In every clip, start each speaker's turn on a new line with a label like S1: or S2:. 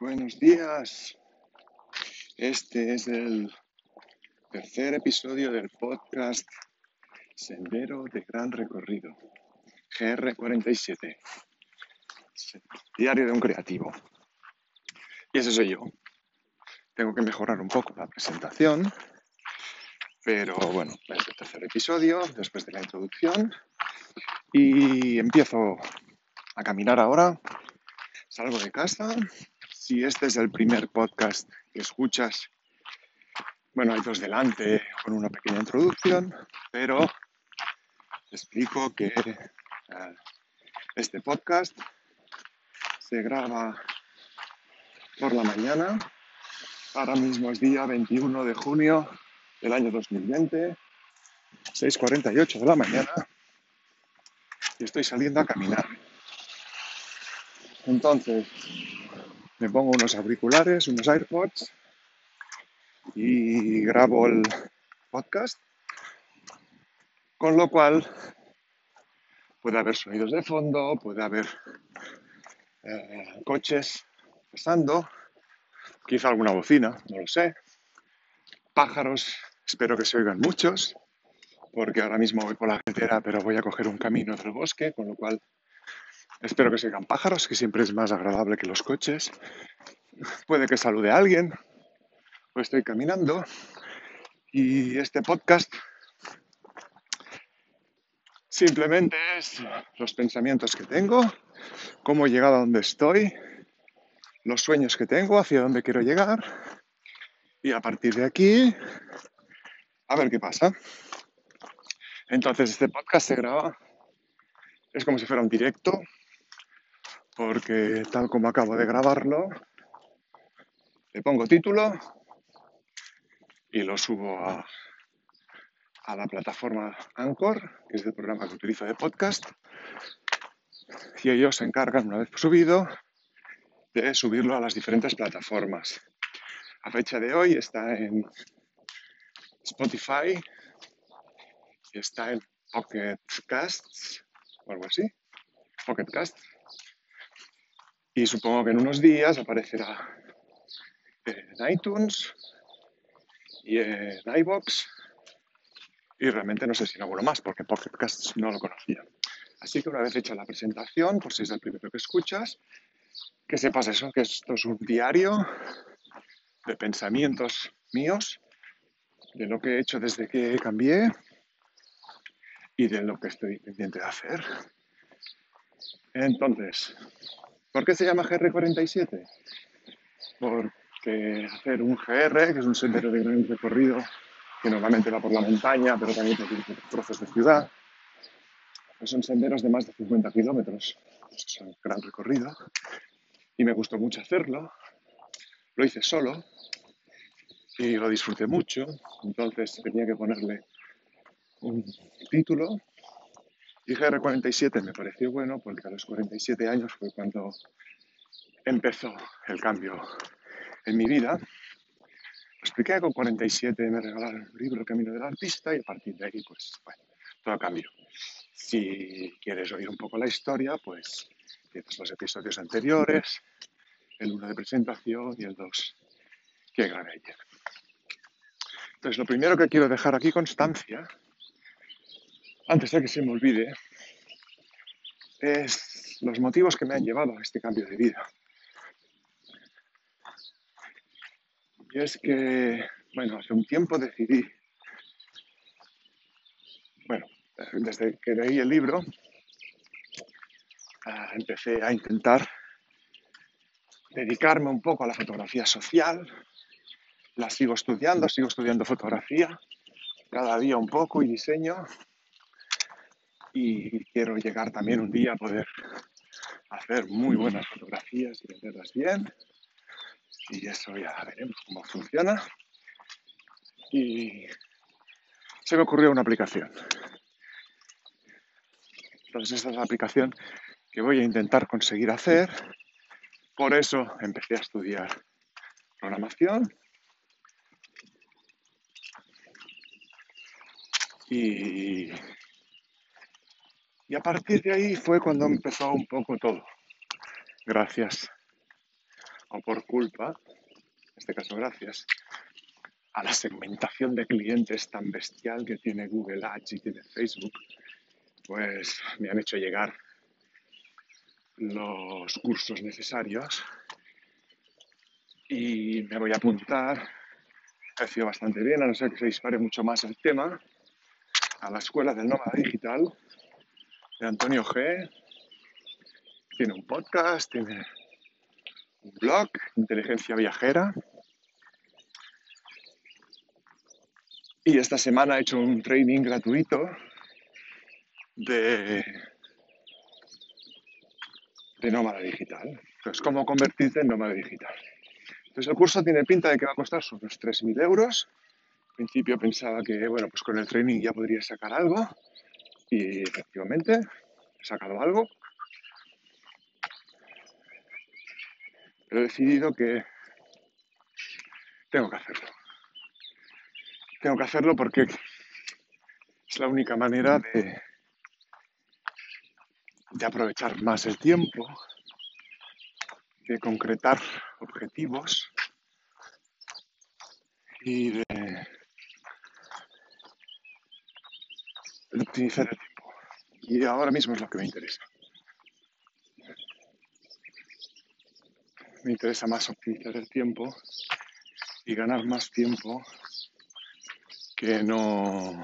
S1: Buenos días. Este es el tercer episodio del podcast Sendero de Gran Recorrido, GR47, Diario de un Creativo. Y ese soy yo. Tengo que mejorar un poco la presentación, pero bueno, es el tercer episodio después de la introducción y empiezo a caminar ahora. Salgo de casa, si este es el primer podcast que escuchas, bueno, hay dos delante con una pequeña introducción, pero te explico que eh, este podcast se graba por la mañana. Ahora mismo es día 21 de junio del año 2020, 6.48 de la mañana, y estoy saliendo a caminar. Entonces, me pongo unos auriculares, unos AirPods y grabo el podcast, con lo cual puede haber sonidos de fondo, puede haber eh, coches pasando, quizá alguna bocina, no lo sé, pájaros, espero que se oigan muchos, porque ahora mismo voy por la carretera, pero voy a coger un camino del bosque, con lo cual Espero que se oigan pájaros, que siempre es más agradable que los coches. Puede que salude a alguien. Estoy caminando. Y este podcast simplemente es los pensamientos que tengo, cómo he llegado a donde estoy, los sueños que tengo, hacia dónde quiero llegar. Y a partir de aquí, a ver qué pasa. Entonces este podcast se graba, es como si fuera un directo, porque tal como acabo de grabarlo, le pongo título y lo subo a, la plataforma Anchor, que es el programa que utilizo de podcast, y ellos se encargan, una vez subido, de subirlo a las diferentes plataformas. A fecha de hoy está en Spotify y está en Pocket Casts o algo así. Pocket Casts y supongo que en unos días aparecerá en iTunes y en iBox. Y realmente no sé si en alguno más, porque Pocket no lo conocía. Así que una vez hecha la presentación, por si es el primero que escuchas, que sepas eso, que esto es un diario de pensamientos míos, de lo que he hecho desde que cambié y de lo que estoy pendiente de hacer. Entonces, ¿Por qué se llama GR47? Porque hacer un GR, que es un sendero de gran recorrido, que normalmente va por la montaña, pero también por trozos de ciudad, pues son senderos de más de 50 kilómetros. Es un gran recorrido. Y me gustó mucho hacerlo. Lo hice solo y lo disfruté mucho. Entonces tenía que ponerle un título y GR47 me pareció bueno porque a los 47 años fue cuando empezó el cambio en mi vida. Lo expliqué con 47, me regalaron un libro, El Camino del Artista, y a partir de ahí, pues, bueno, todo cambió. Si quieres oír un poco la historia, pues tienes los episodios anteriores, el uno de presentación y el 2 que grabé ayer. Entonces, lo primero que quiero dejar aquí constancia antes de que se me olvide, es los motivos que me han llevado a este cambio de vida. Y es que, bueno, hace un tiempo decidí, bueno, desde que leí el libro, ah, empecé a intentar dedicarme un poco a la fotografía social. La sigo estudiando, sigo estudiando fotografía, cada día un poco y diseño y quiero llegar también un día a poder hacer muy buenas fotografías y venderlas bien. Y eso ya veremos cómo funciona. Y se me ocurrió una aplicación. Entonces esta es la aplicación que voy a intentar conseguir hacer. Por eso empecé a estudiar programación. Y y a partir de ahí fue cuando empezó un poco todo. Gracias o por culpa, en este caso gracias, a la segmentación de clientes tan bestial que tiene Google Ads y tiene Facebook, pues me han hecho llegar los cursos necesarios y me voy a apuntar. Ha sido bastante bien, a no ser que se dispare mucho más el tema, a la Escuela del Nómada Digital de Antonio G. Tiene un podcast, tiene un blog, Inteligencia Viajera. Y esta semana he hecho un training gratuito de, de nómada digital. Entonces, ¿cómo convertirte en nómada digital? Entonces, el curso tiene pinta de que va a costar unos 3.000 euros. Al principio pensaba que, bueno, pues con el training ya podría sacar algo. Y efectivamente, he sacado algo. Pero he decidido que tengo que hacerlo. Tengo que hacerlo porque es la única manera de, de aprovechar más el tiempo, de concretar objetivos y de, de optimizar el tiempo. Y ahora mismo es lo que me interesa. Me interesa más optimizar el tiempo y ganar más tiempo que no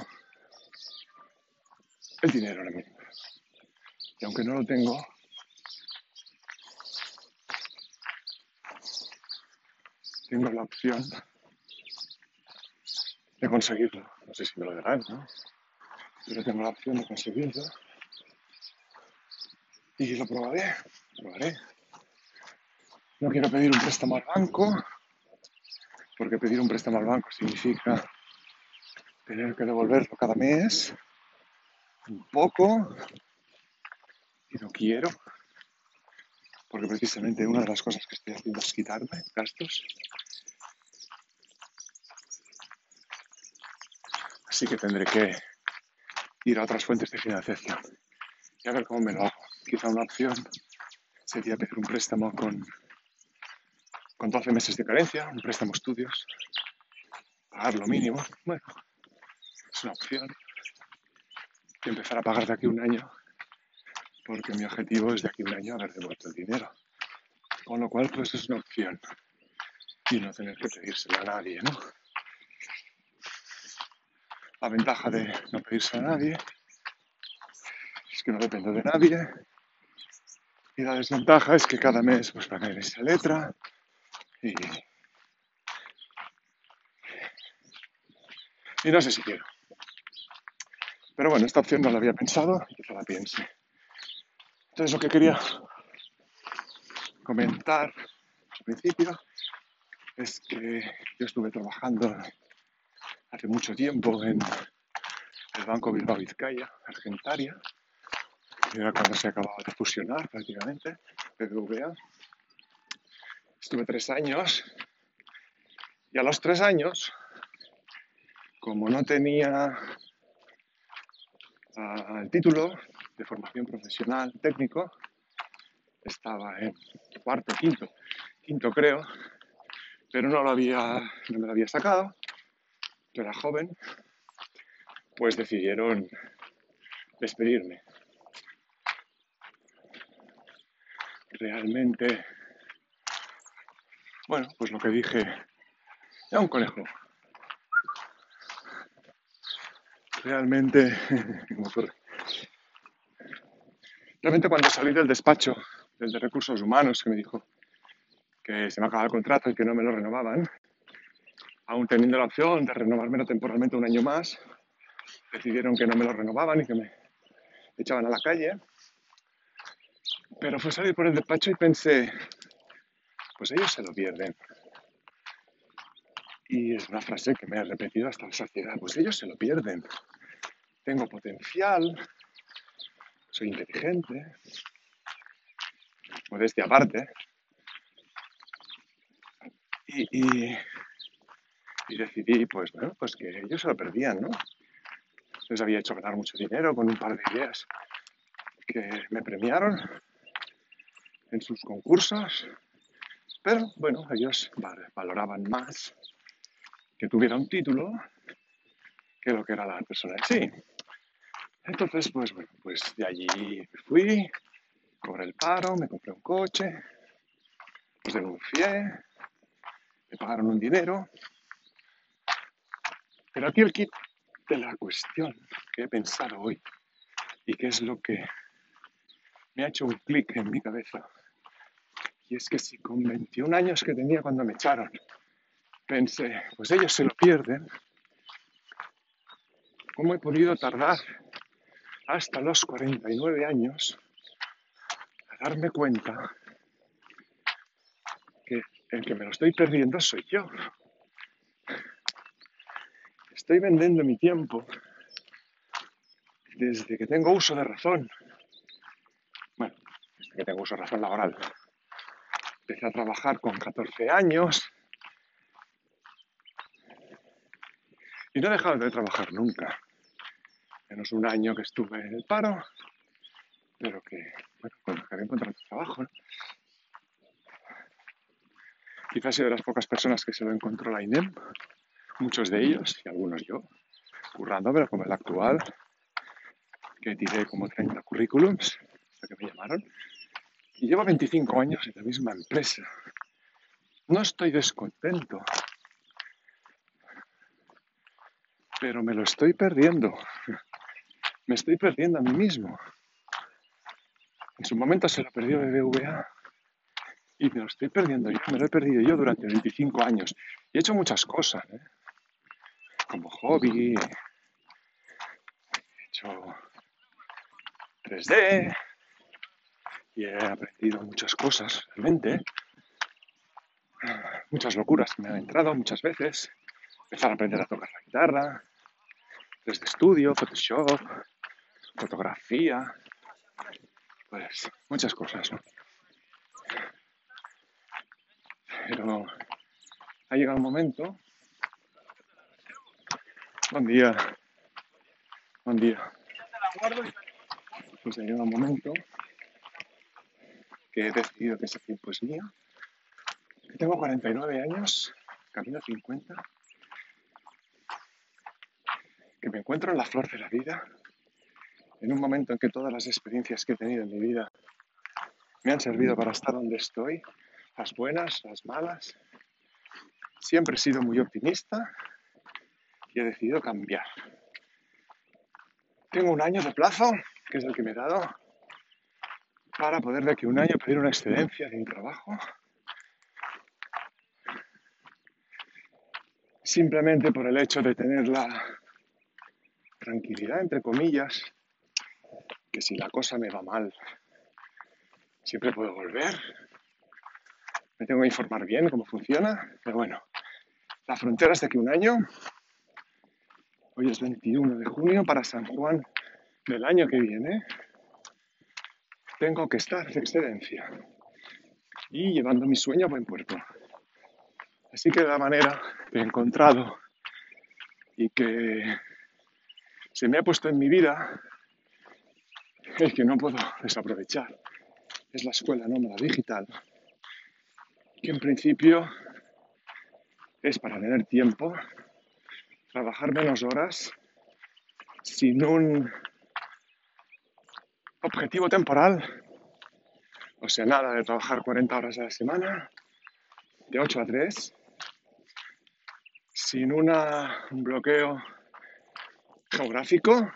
S1: el dinero ahora mismo. Y aunque no lo tengo, tengo la opción de conseguirlo. No sé si me lo darán, ¿no? Pero tengo la opción de conseguirlo. Y lo probaré, probaré. No quiero pedir un préstamo al banco, porque pedir un préstamo al banco significa tener que devolverlo cada mes, un poco, y no quiero, porque precisamente una de las cosas que estoy haciendo es quitarme gastos. Así que tendré que ir a otras fuentes de financiación y a ver cómo me lo hago. Quizá una opción sería pedir un préstamo con, con 12 meses de carencia, un préstamo estudios, pagar lo mínimo. Bueno, es una opción. Y empezar a pagar de aquí un año porque mi objetivo es de aquí un año haber devuelto el dinero. Con lo cual, pues es una opción. Y no tener que pedírselo a nadie, ¿no? La ventaja de no pedirse a nadie es que no dependo de nadie. Y la desventaja es que cada mes pues pagar esa letra y, y no sé si quiero. Pero bueno, esta opción no la había pensado y quizá la piense. Entonces lo que quería comentar al principio es que yo estuve trabajando hace mucho tiempo en el Banco Bilbao Vizcaya, Argentaria, era cuando se acababa de fusionar prácticamente, BBVA. Estuve tres años y a los tres años, como no tenía uh, el título, de formación profesional técnico, estaba en cuarto, quinto, quinto creo, pero no, lo había, no me lo había sacado, era joven, pues decidieron despedirme. Realmente, bueno, pues lo que dije, era un conejo. Realmente, Realmente cuando salí del despacho, desde recursos humanos, que me dijo que se me acababa el contrato y que no me lo renovaban, aún teniendo la opción de renovármelo temporalmente un año más, decidieron que no me lo renovaban y que me echaban a la calle. Pero fue salir por el despacho y pensé, pues ellos se lo pierden. Y es una frase que me ha repetido hasta la saciedad, pues ellos se lo pierden. Tengo potencial, soy inteligente, modestia aparte, y, y, decidí, pues, bueno, pues que ellos se lo perdían, ¿no? Les había hecho ganar mucho dinero con un par de ideas que me premiaron en sus concursos, Pero bueno, ellos valoraban más que tuviera un título que lo que era la persona en sí. Entonces, pues bueno, pues de allí fui, cobré el paro, me compré un coche, los denuncié, me pagaron un dinero. Pero aquí el kit de la cuestión que he pensado hoy y que es lo que me ha hecho un clic en mi cabeza. Y es que si con 21 años que tenía cuando me echaron, pensé, pues ellos se lo pierden, ¿cómo he podido tardar hasta los 49 años a darme cuenta que el que me lo estoy perdiendo soy yo? Estoy vendiendo mi tiempo desde que tengo uso de razón. Bueno, desde que tengo uso de razón laboral. Empecé a trabajar con 14 años y no he dejado de trabajar nunca. Menos un año que estuve en el paro, pero que, bueno, cuando acabé encontrando trabajo, ¿no? Quizás sido de las pocas personas que se lo encontró la INEM, muchos de ellos, y algunos yo, currándome como el actual, que tiré como 30 currículums hasta que me llamaron. Y llevo 25 años en la misma empresa. No estoy descontento, pero me lo estoy perdiendo. Me estoy perdiendo a mí mismo. En su momento se lo perdió BBVA y me lo estoy perdiendo yo, me lo he perdido yo durante 25 años. Y he hecho muchas cosas, ¿eh? Como hobby, he hecho 3D y he aprendido muchas cosas, realmente. Muchas locuras me han entrado muchas veces. Empezar a aprender a tocar la guitarra, desde estudio, Photoshop, fotografía, pues muchas cosas, ¿no? Pero ha llegado un momento. Buen día. Buen día. Pues llegado un momento. Que he decidido que ese tiempo es mío, que tengo 49 años, camino 50, que me encuentro en la flor de la vida, en un momento en que todas las experiencias que he tenido en mi vida me han servido para estar donde estoy, las buenas, las malas. Siempre he sido muy optimista y he decidido cambiar. Tengo un año de plazo que es el que me he dado, para poder de aquí un año pedir una excedencia de un trabajo. Simplemente por el hecho de tener la tranquilidad, entre comillas, que si la cosa me va mal, siempre puedo volver. Me tengo que informar bien cómo funciona, pero bueno, la frontera es de aquí un año. Hoy es 21 de junio para San Juan del año que viene tengo que estar de excedencia y llevando mi sueño a buen puerto. Así que la manera que he encontrado y que se me ha puesto en mi vida el que no puedo desaprovechar es la escuela nómada digital, que en principio es para tener tiempo, trabajar menos horas, sin un objetivo temporal, o sea, nada de trabajar 40 horas a la semana, de 8 a 3, sin un bloqueo geográfico.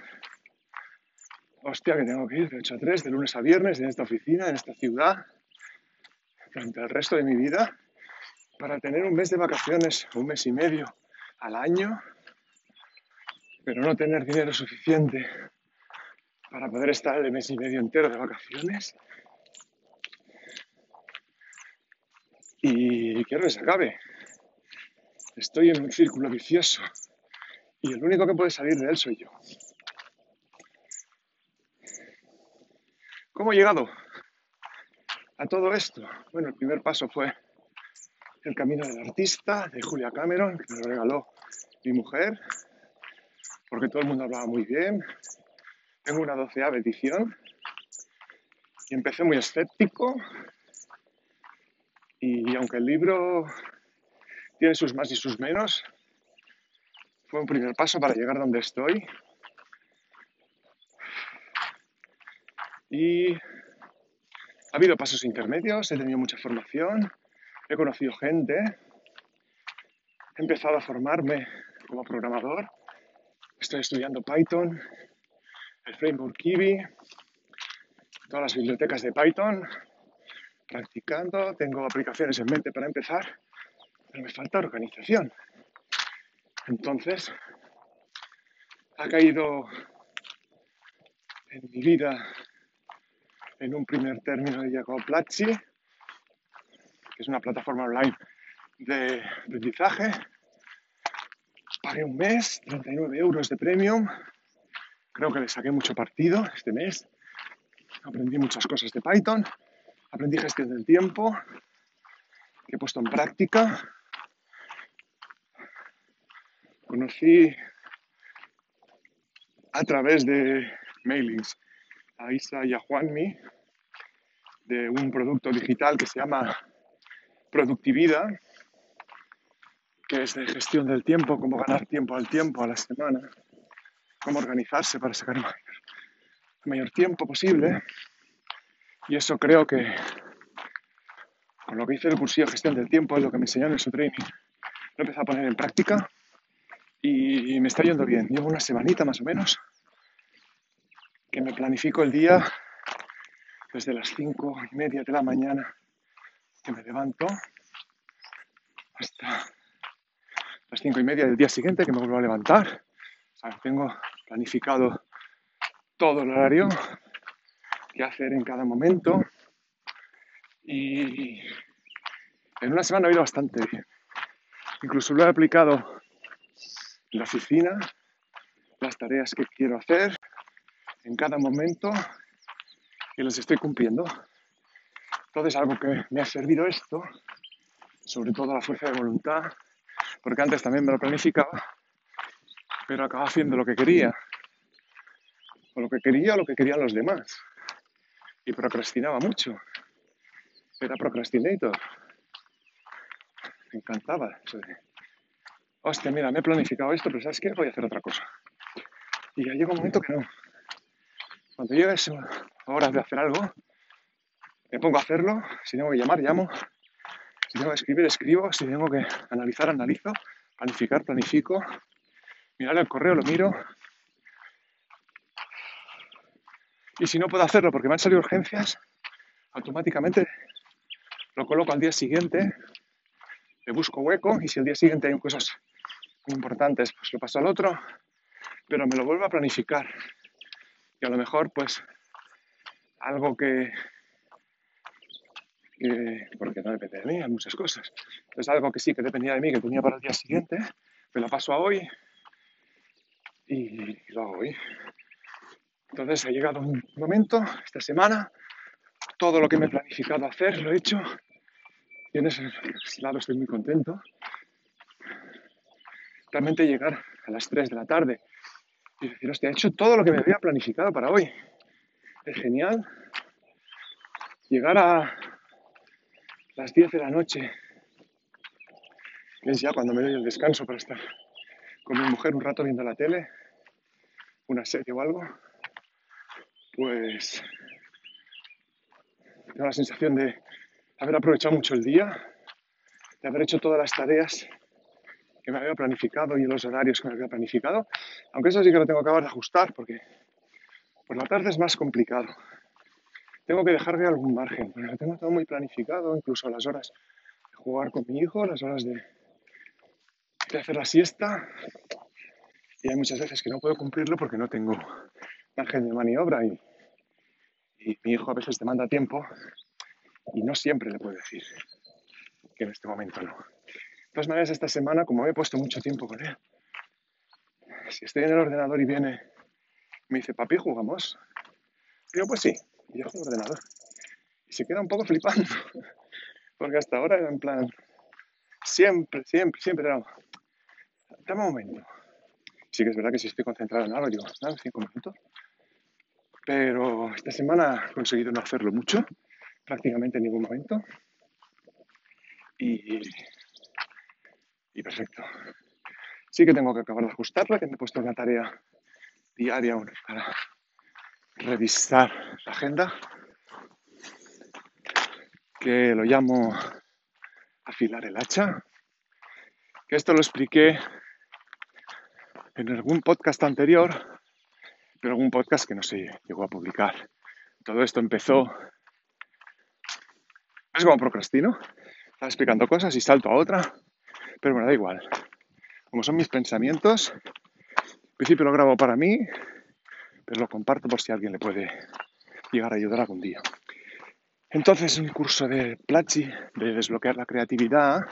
S1: Hostia, que tengo que ir de 8 a 3, de lunes a viernes, en esta oficina, en esta ciudad, durante el resto de mi vida, para tener un mes de vacaciones, un mes y medio al año, pero no tener dinero suficiente para poder estar el mes y medio entero de vacaciones. Y quiero que se acabe. Estoy en un círculo vicioso y el único que puede salir de él soy yo. ¿Cómo he llegado a todo esto? Bueno, el primer paso fue El Camino del Artista de Julia Cameron, que me lo regaló mi mujer, porque todo el mundo hablaba muy bien, tengo una doceava edición y empecé muy escéptico. Y aunque el libro tiene sus más y sus menos, fue un primer paso para llegar donde estoy. Y ha habido pasos intermedios, he tenido mucha formación, he conocido gente, he empezado a formarme como programador, estoy estudiando Python, el framework Kiwi, todas las bibliotecas de Python, practicando, tengo aplicaciones en mente para empezar, pero me falta organización. Entonces, ha caído en mi vida en un primer término de Jacob Platzi, que es una plataforma online de aprendizaje. Pagué un mes, 39 euros de premium. Creo que le saqué mucho partido este mes. Aprendí muchas cosas de Python. Aprendí gestión del tiempo, que he puesto en práctica. Conocí a través de mailings a Isa y a Juanmi de un producto digital que se llama Productividad, que es de gestión del tiempo, cómo ganar tiempo al tiempo, a la semana, cómo organizarse para sacar el mayor, tiempo posible. Y eso creo que con lo que hice el cursillo de gestión del tiempo es lo que me enseñaron en su training. Lo empecé a poner en práctica y me está yendo bien. Llevo una semanita más o menos que me planifico el día desde las cinco y media de la mañana que me levanto hasta las cinco y media del día siguiente que me vuelvo a levantar. tengo planificado todo el horario que hacer en cada momento y en una semana ha ido bastante bien. Incluso lo he aplicado la oficina, las tareas que quiero hacer en cada momento y las estoy cumpliendo. Entonces, algo que me ha servido esto, sobre todo la fuerza de voluntad, porque antes también me lo planificaba, pero acababa haciendo lo que quería, o lo que quería o lo que querían los demás, y procrastinaba mucho. Era procrastinator. Me encantaba eso de hostia, mira, me he planificado esto, pero ¿sabes qué? Voy a hacer otra cosa. Y ya llega un momento que no. Cuando llega esa hora de hacer algo, me pongo a hacerlo. Si tengo que llamar, llamo. Si tengo que escribir, escribo. Si tengo que analizar, analizo. Planificar, planifico. Mirar el correo, lo miro. Y si no puedo hacerlo porque me han salido urgencias, automáticamente lo coloco al día siguiente, le busco hueco y si el día siguiente hay cosas importantes, pues lo paso al otro, pero me lo vuelvo a planificar. Y a lo mejor, pues, algo que, porque no depende de mí, hay muchas cosas. Es algo que sí que dependía de mí, que tenía para el día siguiente, me lo paso a hoy y lo hago hoy. Entonces ha llegado un momento, esta semana, todo lo que me he planificado hacer lo he hecho y en ese lado estoy muy contento realmente llegar a las 3 de la tarde y decir, hostia, he hecho todo lo que me había planificado para hoy. Es genial. Llegar a las 10 de la noche, es ya cuando me doy el descanso para estar con mi mujer un rato viendo la tele, una serie o algo, pues tengo la sensación de haber aprovechado mucho el día, de haber hecho todas las tareas que me había planificado y los horarios que me había planificado. Aunque eso sí que lo tengo que acabar de ajustar porque por la tarde es más complicado. Tengo que dejarme algún margen, pero lo tengo todo muy planificado, incluso las horas de jugar con mi hijo, las horas de, hacer la siesta. Y hay muchas veces que no puedo cumplirlo porque no tengo margen de maniobra y, y mi hijo a veces te manda tiempo y no siempre le puedo decir que en este momento no. De todas maneras, esta semana, como he puesto mucho tiempo con él, si estoy en el ordenador y viene, me dice, papi, ¿jugamos? Digo, pues sí, y juego ordenador. Y se queda un poco flipando, porque hasta ahora era en plan, siempre, siempre, siempre era, dame un momento. Sí que es verdad que si estoy concentrado en algo, digo, dame cinco minutos. Pero esta semana he conseguido no hacerlo mucho, prácticamente en ningún momento. y, y perfecto. Sí que tengo que acabar de ajustarla, que me he puesto una tarea diaria para revisar la agenda, que lo llamo afilar el hacha, que esto lo expliqué en algún podcast anterior, pero algún podcast que no se llegó a publicar. Todo esto empezó... Es como procrastino. Estaba explicando cosas y salto a otra, pero bueno, da igual. Como son mis pensamientos, al principio lo grabo para mí, pero lo comparto por si alguien le puede llegar a ayudar algún día. Entonces, un curso de Platzi, de desbloquear la creatividad,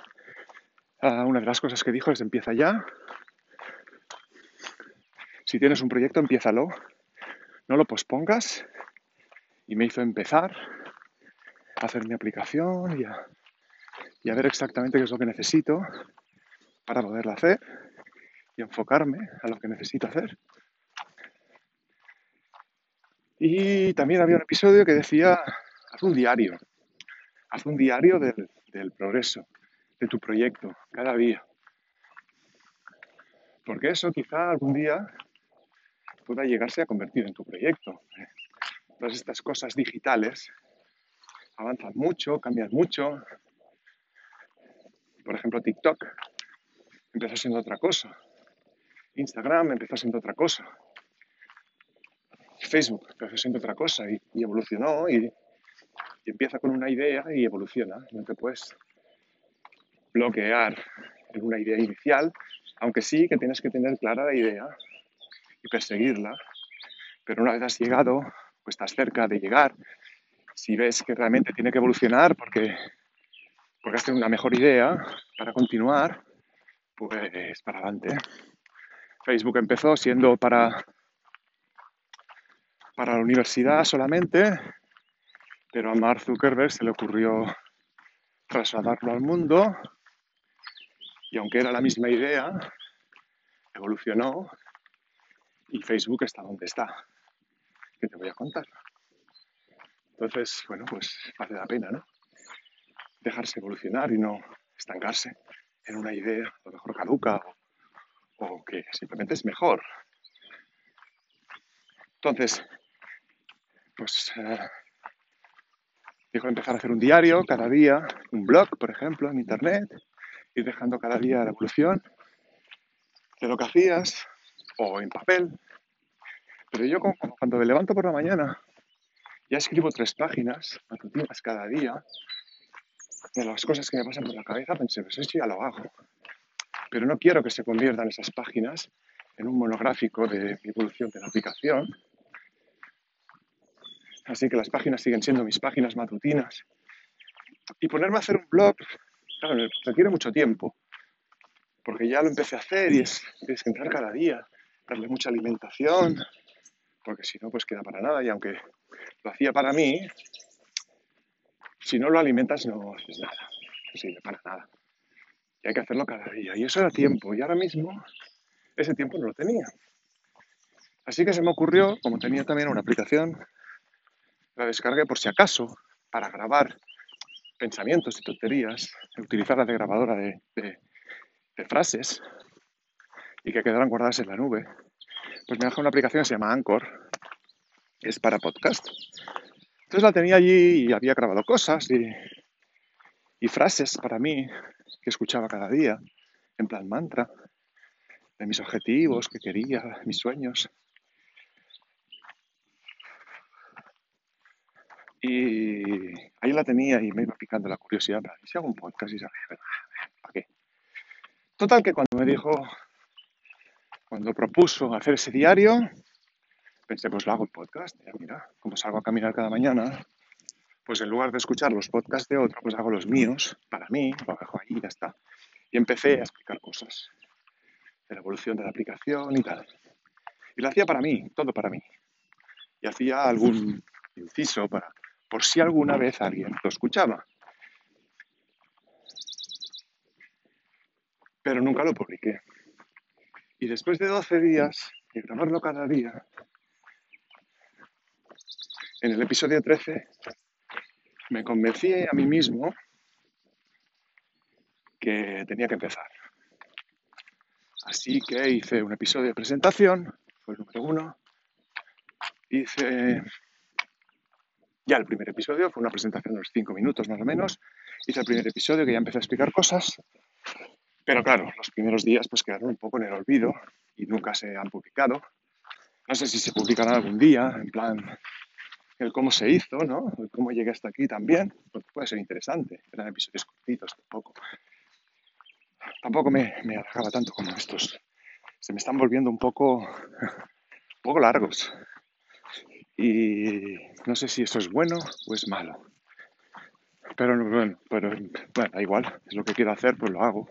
S1: ah, una de las cosas que dijo es empieza ya. Si tienes un proyecto, empiézalo. No lo pospongas. Y me hizo empezar a hacer mi aplicación y a ver exactamente qué es lo que necesito para poderla hacer y enfocarme a lo que necesito hacer. Y también había un episodio que decía, haz un diario, haz un diario del, progreso de tu proyecto cada día. Porque eso quizá algún día pueda llegarse a convertir en tu proyecto. Todas estas cosas digitales avanzan mucho, cambian mucho. Por ejemplo, TikTok empezó siendo otra cosa. Instagram empezó siendo otra cosa. Facebook empezó siendo otra cosa y, evolucionó y, empieza con una idea y evoluciona. No te puedes bloquear en una idea inicial, aunque sí que tienes que tener clara la idea y perseguirla. Pero una vez has llegado, pues estás cerca de llegar, si ves que realmente tiene que evolucionar porque, porque has tenido una mejor idea para continuar, pues para adelante. Facebook empezó siendo para para la universidad solamente, pero a Mark Zuckerberg se le ocurrió trasladarlo al mundo y aunque era la misma idea, evolucionó y Facebook está donde está, que te voy a contar. Entonces, bueno, pues vale la pena, ¿no? Dejarse evolucionar y no estancarse en una idea, a lo mejor caduca o, o que simplemente es mejor. Entonces, pues eh, dijo empezar a hacer un diario cada día, un blog, por ejemplo, en internet, ir dejando cada día la evolución de lo que hacías o en papel. Pero yo cuando me levanto por la mañana ya escribo tres páginas matutinas cada día de las cosas que me pasan por la cabeza, pensé, pues eso ya lo hago. Pero no quiero que se conviertan esas páginas en un monográfico de evolución de la aplicación, Así que las páginas siguen siendo mis páginas matutinas. Y ponerme a hacer un blog, claro, requiere mucho tiempo, porque ya lo empecé a hacer y es, que entrar cada día, darle mucha alimentación, porque si no, pues queda para nada. Y aunque lo hacía para mí, si no lo alimentas no haces nada, no sirve para nada. Y hay que hacerlo cada día. Y eso era tiempo. Y ahora mismo ese tiempo no lo tenía. Así que se me ocurrió, como tenía también una aplicación la descargué por si acaso para grabar pensamientos y tonterías, utilizarla de grabadora de, frases y que quedaran guardadas en la nube, pues me dejó una aplicación que se llama Anchor, es para podcast. Entonces la tenía allí y había grabado cosas y, y frases para mí que escuchaba cada día, en plan mantra, de mis objetivos que quería, mis sueños. Y ahí la tenía y me iba picando la curiosidad. ¿Y si hago un podcast? Y ¿para qué? Total que cuando me dijo, cuando propuso hacer ese diario, pensé, pues lo hago el podcast. Mira, como salgo a caminar cada mañana, pues en lugar de escuchar los podcasts de otro, pues hago los míos, para mí, lo dejo ahí ya está. Y empecé a explicar cosas de la evolución de la aplicación y tal. Y lo hacía para mí, todo para mí. Y hacía algún inciso para por si alguna vez alguien lo escuchaba. Pero nunca lo publiqué. Y después de 12 días de grabarlo cada día, en el episodio 13 me convencí a mí mismo que tenía que empezar. Así que hice un episodio de presentación, fue el número uno. Hice ya el primer episodio, fue una presentación de unos cinco minutos más o menos. Hice el primer episodio que ya empecé a explicar cosas. Pero claro, los primeros días pues quedaron un poco en el olvido y nunca se han publicado. No sé si se publicarán algún día, en plan el cómo se hizo, ¿no? El cómo llegué hasta aquí también, porque puede ser interesante. Eran episodios cortitos tampoco tampoco me, me alejaba tanto como estos. Se me están volviendo un poco, un poco largos. Y no sé si eso es bueno o es malo. Pero bueno, pero, bueno, da igual, es lo que quiero hacer, pues lo hago.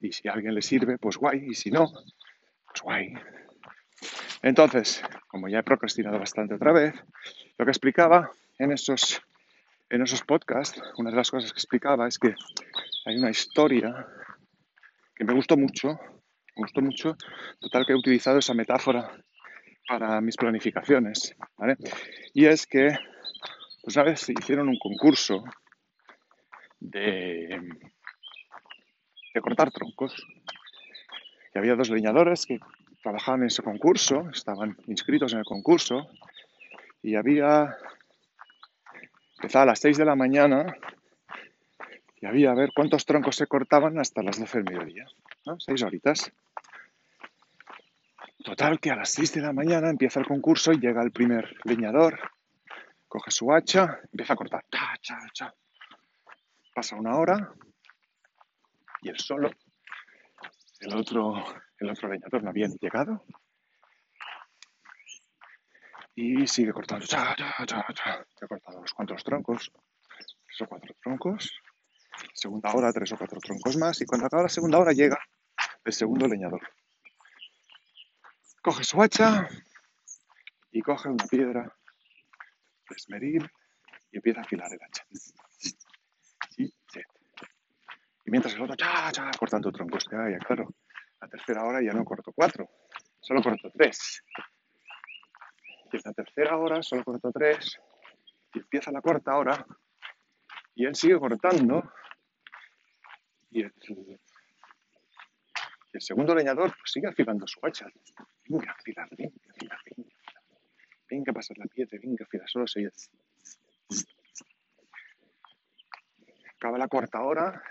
S1: Y si a alguien le sirve, pues guay. Y si no, pues guay. Entonces, como ya he procrastinado bastante otra vez, lo que explicaba en esos, en esos podcasts, una de las cosas que explicaba es que hay una historia que me gustó mucho, me gustó mucho, total que he utilizado esa metáfora para mis planificaciones, ¿vale? Y es que, pues una vez hicieron un concurso de, de cortar troncos, y había dos leñadores que trabajaban en ese concurso, estaban inscritos en el concurso, y había, empezaba a las 6 de la mañana y había a ver cuántos troncos se cortaban hasta las 12 del mediodía, ¿no? Seis horitas. Total que a las 6 de la mañana empieza el concurso y llega el primer leñador, coge su hacha, empieza a cortar, cha, cha, cha. Pasa una hora y él solo, el otro, el otro leñador no había llegado. Y sigue cortando, cha, cha, cha, cha. ha cortado unos cuantos troncos, tres o cuatro troncos, segunda hora tres o cuatro troncos más. Y cuando acaba la segunda hora llega el segundo leñador. Coge su hacha y coge una piedra de esmeril y empieza a afilar el hacha. Y mientras el otro, cha, cha, cortando troncos. Ya, ya, claro, la tercera hora ya no corto cuatro, solo corto tres. Y en la tercera hora solo corto tres. Y empieza la cuarta hora y él sigue cortando y el, segundo leñador pues, sigue afilando su hacha. Venga, afilar, venga, venga, venga, a pasar la piedra, venga, afilar, solo se Acaba la cuarta hora,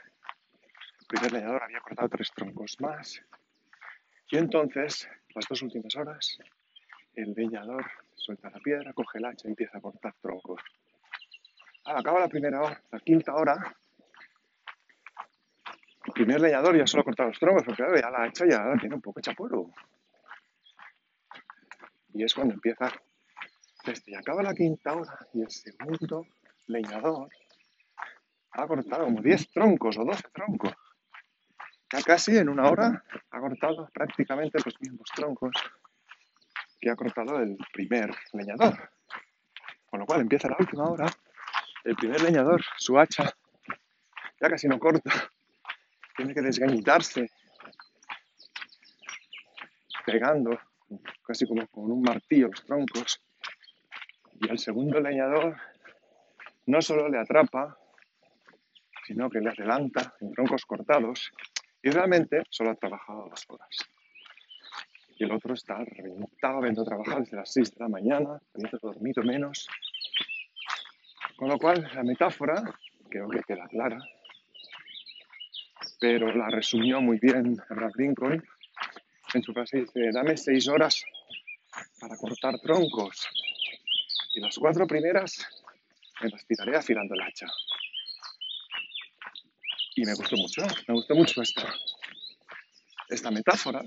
S1: el primer leñador había cortado tres troncos más, y entonces, las dos últimas horas, el leñador suelta la piedra, coge el hacha y empieza a cortar troncos. Al acaba la primera hora, la quinta hora, el primer leñador ya solo ha cortado los troncos, porque ya la hacha ya tiene un poco de chapuro. Y es cuando empieza, desde y acaba la quinta hora y el segundo leñador ha cortado como 10 troncos o 12 troncos. Ya casi en una hora ha cortado prácticamente los mismos troncos que ha cortado el primer leñador. Con lo cual empieza la última hora, el primer leñador, su hacha, ya casi no corta, tiene que desgañitarse, pegando casi como con un martillo los troncos. Y el segundo leñador no solo le atrapa, sino que le adelanta en troncos cortados y realmente solo ha trabajado dos horas. Y el otro está reventado, habiendo trabajado desde las 6 de la mañana, habiendo dormido menos. Con lo cual, la metáfora creo que queda clara pero la resumió muy bien Abraham Lincoln. En su frase dice, dame seis horas para cortar troncos y las cuatro primeras me las tiraré afilando el hacha. Y me gustó mucho, me gustó mucho esta, esta metáfora.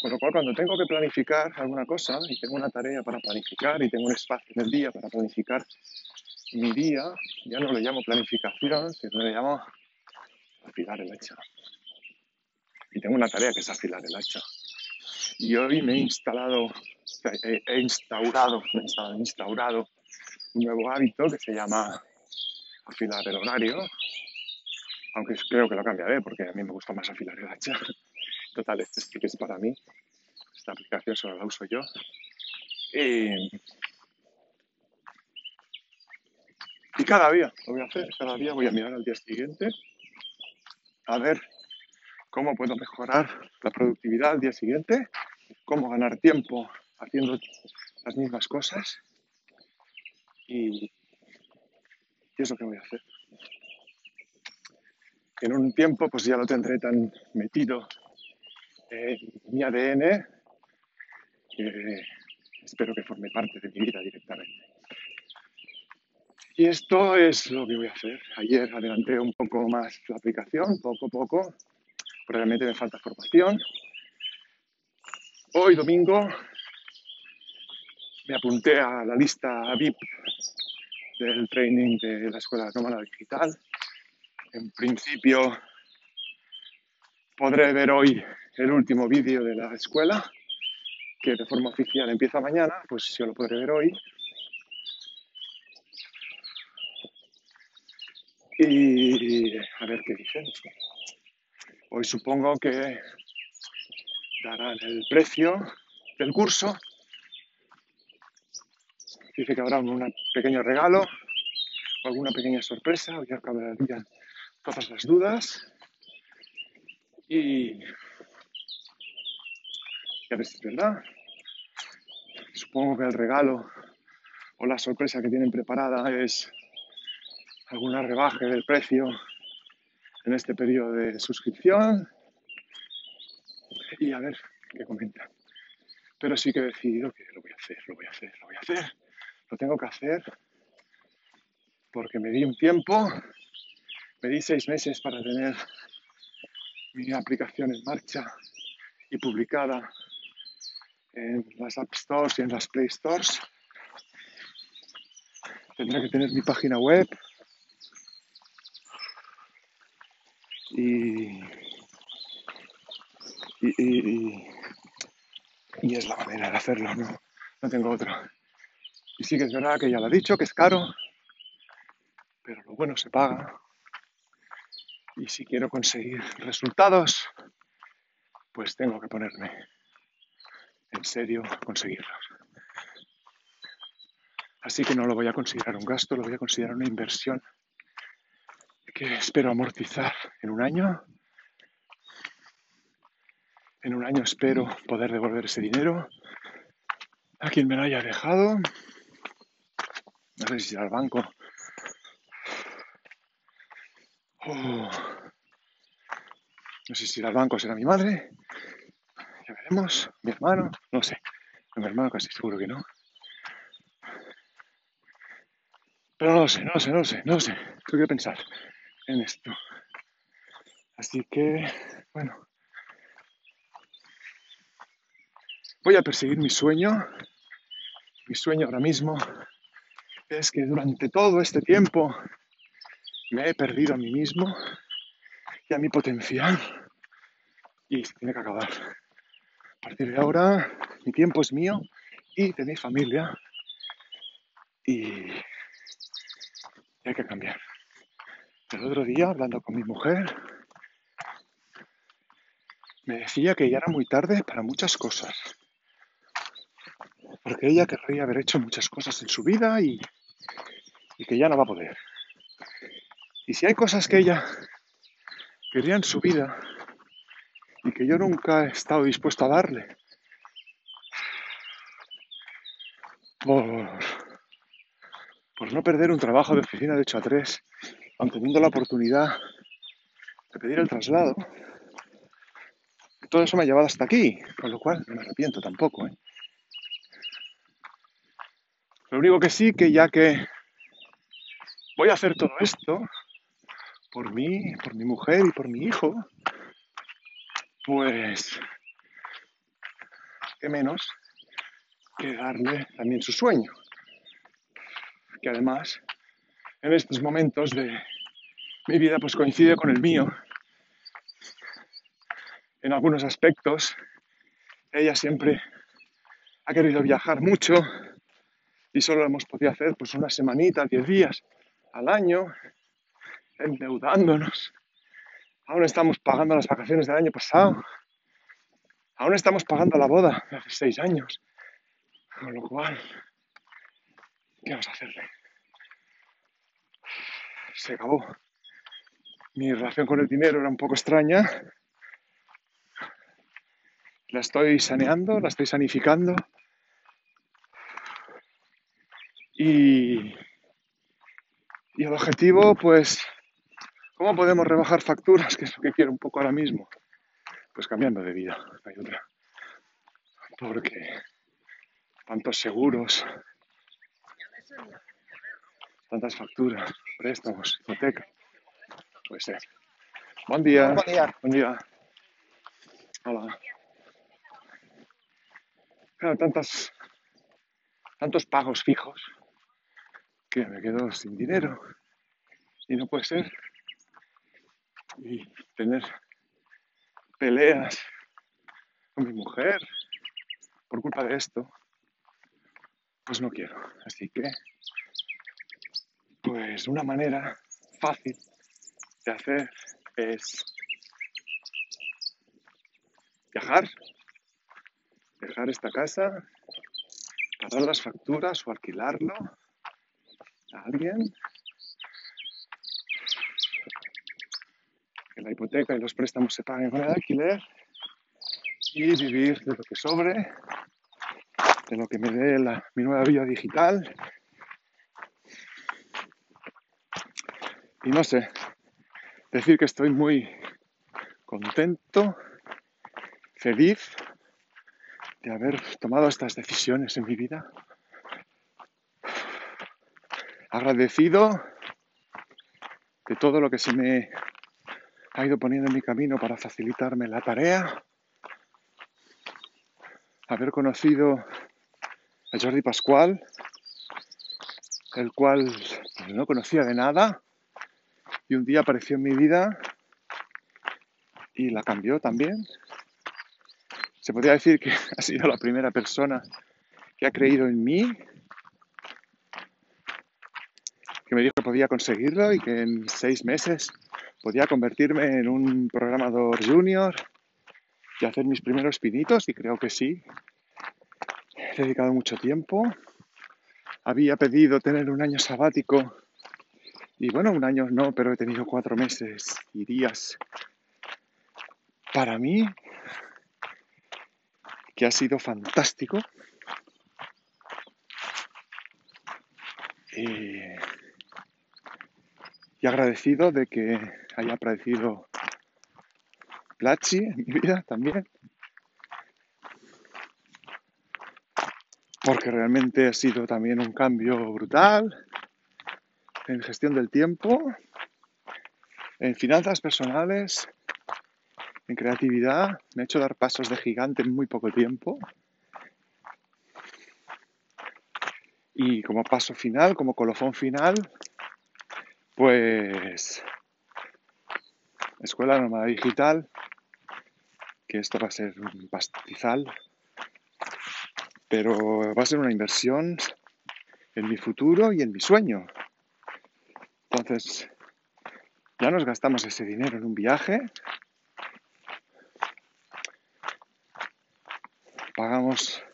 S1: Con lo cual, cuando tengo que planificar alguna cosa y tengo una tarea para planificar y tengo un espacio en el día para planificar mi día, ya no le llamo planificación, sino le llamo afilar el hacha. Y tengo una tarea que es afilar el hacha. Y hoy me he instalado, he, instaurado, he instaurado un nuevo hábito que se llama afilar el horario, aunque creo que lo cambiaré porque a mí me gusta más afilar el hacha. Total, este es para mí. Esta aplicación solo la uso yo. Y, y cada día lo voy a hacer, cada día voy a mirar al día siguiente a ver cómo puedo mejorar la productividad al día siguiente, cómo ganar tiempo haciendo las mismas cosas y, y es lo que voy a hacer. En un tiempo pues ya lo tendré tan metido en mi ADN que espero que forme parte de mi vida directamente. Y esto es lo que voy a hacer. Ayer adelanté un poco más la aplicación, poco a poco. Realmente me falta formación. Hoy domingo me apunté a la lista VIP del training de la Escuela Nómada Digital. En principio podré ver hoy el último vídeo de la escuela, que de forma oficial empieza mañana, pues yo lo podré ver hoy. Y a ver qué dicen. Hoy supongo que darán el precio del curso. Dice que habrá un pequeño regalo o alguna pequeña sorpresa. Hoy acabarían todas las dudas. Y a ver si es verdad. Supongo que el regalo o la sorpresa que tienen preparada es alguna rebaja del precio en este periodo de suscripción y a ver qué comentan. Pero sí que he decidido que lo voy a hacer, lo voy a hacer, lo voy a hacer. Lo tengo que hacer porque me di un tiempo, me di seis meses para tener mi aplicación en marcha y publicada en las App Stores y en las Play Stores. Tendré que tener mi página web, y, y, y, es la manera de hacerlo, no, no tengo otra. Y sí que es verdad que ya lo he dicho, que es caro, pero lo bueno se paga. Y si quiero conseguir resultados, pues tengo que ponerme en serio a conseguirlos. Así que no lo voy a considerar un gasto, lo voy a considerar una inversión espero amortizar en un año. En un año espero poder devolver ese dinero a quien me lo haya dejado. No sé si irá al banco. Oh. No sé si irá al banco será mi madre. Ya veremos. Mi hermano. No sé. Mi hermano casi seguro que no. Pero no lo sé, no lo sé, no lo sé, no lo sé. Tengo que pensar en esto. Así que, bueno, voy a perseguir mi sueño. Mi sueño ahora mismo es que durante todo este tiempo me he perdido a mí mismo y a mi potencial y se tiene que acabar. A partir de ahora mi tiempo es mío y de mi familia y hay que cambiar. El otro día, hablando con mi mujer, me decía que ya era muy tarde para muchas cosas. Porque ella querría haber hecho muchas cosas en su vida y, que ya no va a poder. Y si hay cosas que ella quería en su vida y que yo nunca he estado dispuesto a darle, por, no perder un trabajo de oficina de 8 a 3 teniendo la oportunidad de pedir el traslado, todo eso me ha llevado hasta aquí, con lo cual no me arrepiento tampoco. ¿eh? Lo único que sí, que ya que voy a hacer todo esto por mí, por mi mujer y por mi hijo, pues qué menos que darle también su sueño, que además en estos momentos de mi vida pues coincide con el mío. En algunos aspectos, ella siempre ha querido viajar mucho y solo hemos podido hacer pues una semanita, diez días al año, endeudándonos. Aún estamos pagando las vacaciones del año pasado. Aún estamos pagando la boda de hace seis años. Con lo cual, ¿qué vamos a hacerle? Se acabó mi relación con el dinero era un poco extraña. La estoy saneando, la estoy sanificando. Y, y el objetivo, pues, ¿cómo podemos rebajar facturas? Que es lo que quiero un poco ahora mismo. Pues cambiando de vida, no hay otra. Porque tantos seguros, tantas facturas, préstamos, hipoteca. Puede ser. Buen día.
S2: Buen día.
S1: Buen día. Hola. Claro, tantas, tantos pagos fijos que me quedo sin dinero. Y no puede ser. Y tener peleas con mi mujer por culpa de esto, pues no quiero. Así que, pues una manera fácil de hacer es viajar, dejar esta casa, pagar las facturas o alquilarlo a alguien, que la hipoteca y los préstamos se paguen con el alquiler y vivir de lo que sobre, de lo que me dé la- mi nueva vida digital. Y no sé, decir que estoy muy contento, feliz de haber tomado estas decisiones en mi vida. Agradecido de todo lo que se me ha ido poniendo en mi camino para facilitarme la tarea. Haber conocido a Jordi Pascual, el cual pues, no conocía de nada y un día apareció en mi vida y la cambió también. Se podría decir que ha sido la primera persona que ha creído en mí, que me dijo que podía conseguirlo y que en seis meses podía convertirme en un programador junior y hacer mis primeros pinitos y creo que sí. He dedicado mucho tiempo. Había pedido tener un año sabático y bueno, un año no, pero he tenido cuatro meses y días para mí, que ha sido fantástico. Y, y agradecido de que haya aparecido Plachi en mi vida también. Porque realmente ha sido también un cambio brutal en gestión del tiempo, en finanzas personales, en creatividad. Me ha hecho dar pasos de gigante en muy poco tiempo. Y como paso final, como colofón final, pues Escuela Nómada Digital, que esto va a ser un pastizal, pero va a ser una inversión en mi futuro y en mi sueño. Entonces, ya nos gastamos ese dinero en un viaje, pagamos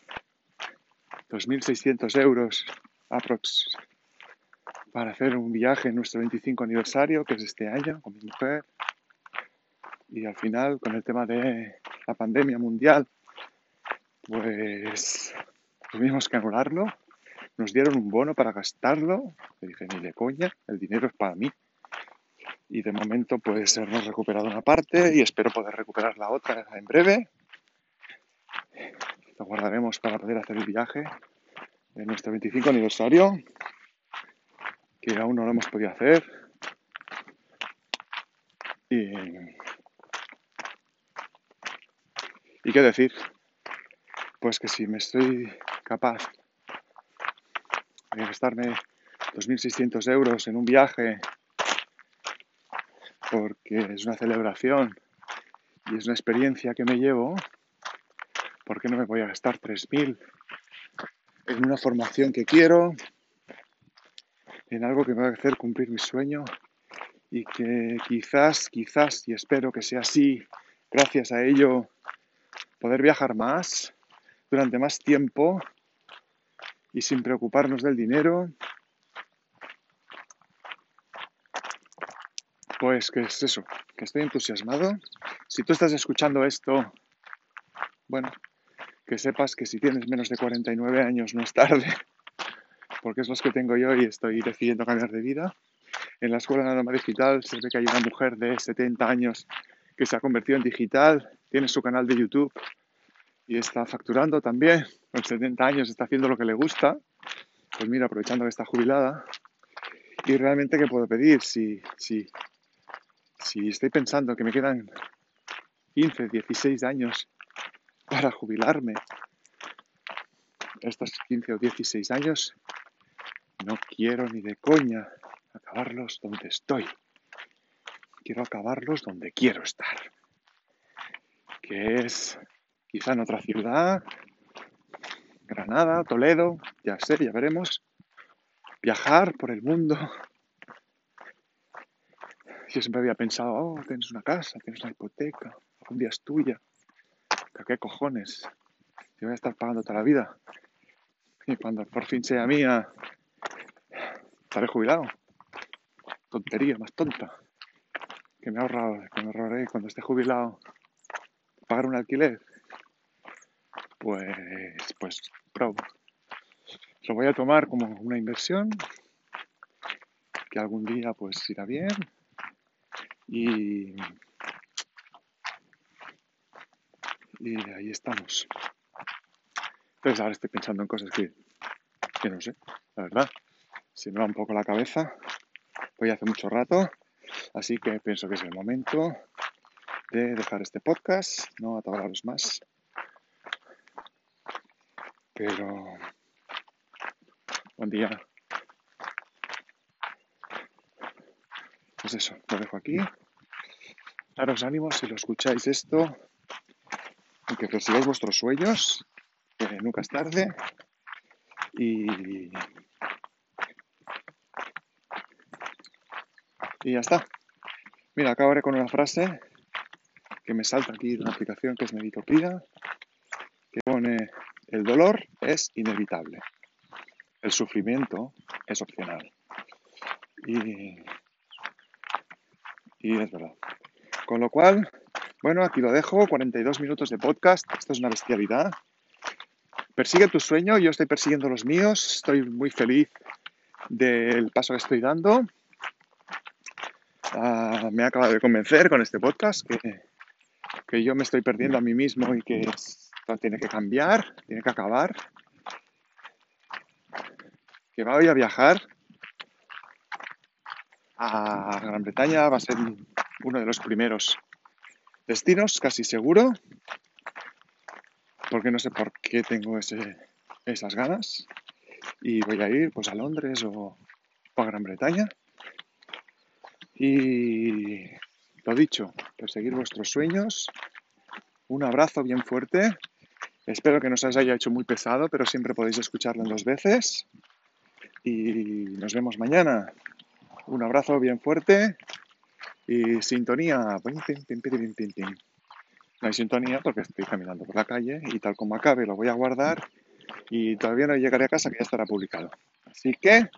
S1: 2.600 euros aprox para hacer un viaje en nuestro 25 aniversario, que es este año, con mi mujer. Y al final, con el tema de la pandemia mundial, pues tuvimos que anularlo. Nos dieron un bono para gastarlo. Le dije, ni de coña, el dinero es para mí. Y de momento, pues hemos recuperado una parte y espero poder recuperar la otra en breve. Lo guardaremos para poder hacer el viaje de nuestro 25 aniversario, que aún no lo hemos podido hacer. Y, ¿Y qué decir? Pues que si me estoy capaz de gastarme 2.600 euros en un viaje porque es una celebración y es una experiencia que me llevo, ¿por qué no me voy a gastar 3.000 en una formación que quiero, en algo que me va a hacer cumplir mi sueño y que quizás, quizás, y espero que sea así, gracias a ello, poder viajar más durante más tiempo y sin preocuparnos del dinero Pues que es eso, que estoy entusiasmado. Si tú estás escuchando esto, bueno, que sepas que si tienes menos de 49 años no es tarde, porque es los que tengo yo y estoy decidiendo cambiar de vida. En la Escuela de Digital se ve que hay una mujer de 70 años que se ha convertido en digital, tiene su canal de YouTube y está facturando también. Con 70 años está haciendo lo que le gusta. Pues mira, aprovechando que está jubilada. Y realmente, ¿qué puedo pedir? Si, si, si estoy pensando que me quedan 15, 16 años para jubilarme, estos 15 o 16 años, no quiero ni de coña acabarlos donde estoy. Quiero acabarlos donde quiero estar. Que es quizá en otra ciudad, Granada, Toledo, ya sé, ya veremos. Viajar por el mundo. Yo siempre había pensado, oh, tienes una casa, tienes una hipoteca, un día es tuya. ¿Qué cojones? Yo voy a estar pagando toda la vida. Y cuando por fin sea mía, estaré jubilado. Tontería, más tonta. Que me, ahorrado, que me ahorraré cuando esté jubilado pagar un alquiler. Pues, pues, pro. Lo voy a tomar como una inversión que algún día pues irá bien y, y ahí estamos. Entonces ahora estoy pensando en cosas que, que no sé, la verdad. Se me va un poco la cabeza. Voy hace mucho rato. Así que pienso que es el momento de dejar este podcast, no atabaros más. Pero buen día. Pues eso, lo dejo aquí. Daros ánimos si lo escucháis esto, que persigáis vuestros sueños, que nunca es tarde. Y Y ya está. Mira, acabaré con una frase que me salta aquí de una aplicación que es Meditopía, que pone, el dolor es inevitable, el sufrimiento es opcional. Y, y es verdad. Con lo cual, bueno, aquí lo dejo, 42 minutos de podcast, esto es una bestialidad. Persigue tu sueño, yo estoy persiguiendo los míos, estoy muy feliz del paso que estoy dando Ah, me acabado de convencer con este podcast que, que yo me estoy perdiendo a mí mismo y que tiene que cambiar, tiene que acabar. Que voy a viajar a Gran Bretaña, va a ser uno de los primeros destinos, casi seguro, porque no sé por qué tengo esas ganas. Y voy a ir pues a Londres o a Gran Bretaña. Y lo dicho, perseguir vuestros sueños. Un abrazo bien fuerte. Espero que no os haya hecho muy pesado, pero siempre podéis escucharlo en dos veces. Y nos vemos mañana. Un abrazo bien fuerte. Y sintonía. No hay sintonía porque estoy caminando por la calle y tal como acabe lo voy a guardar y todavía no llegaré a casa que ya estará publicado. Así que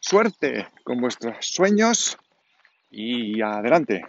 S1: suerte con vuestros sueños y adelante.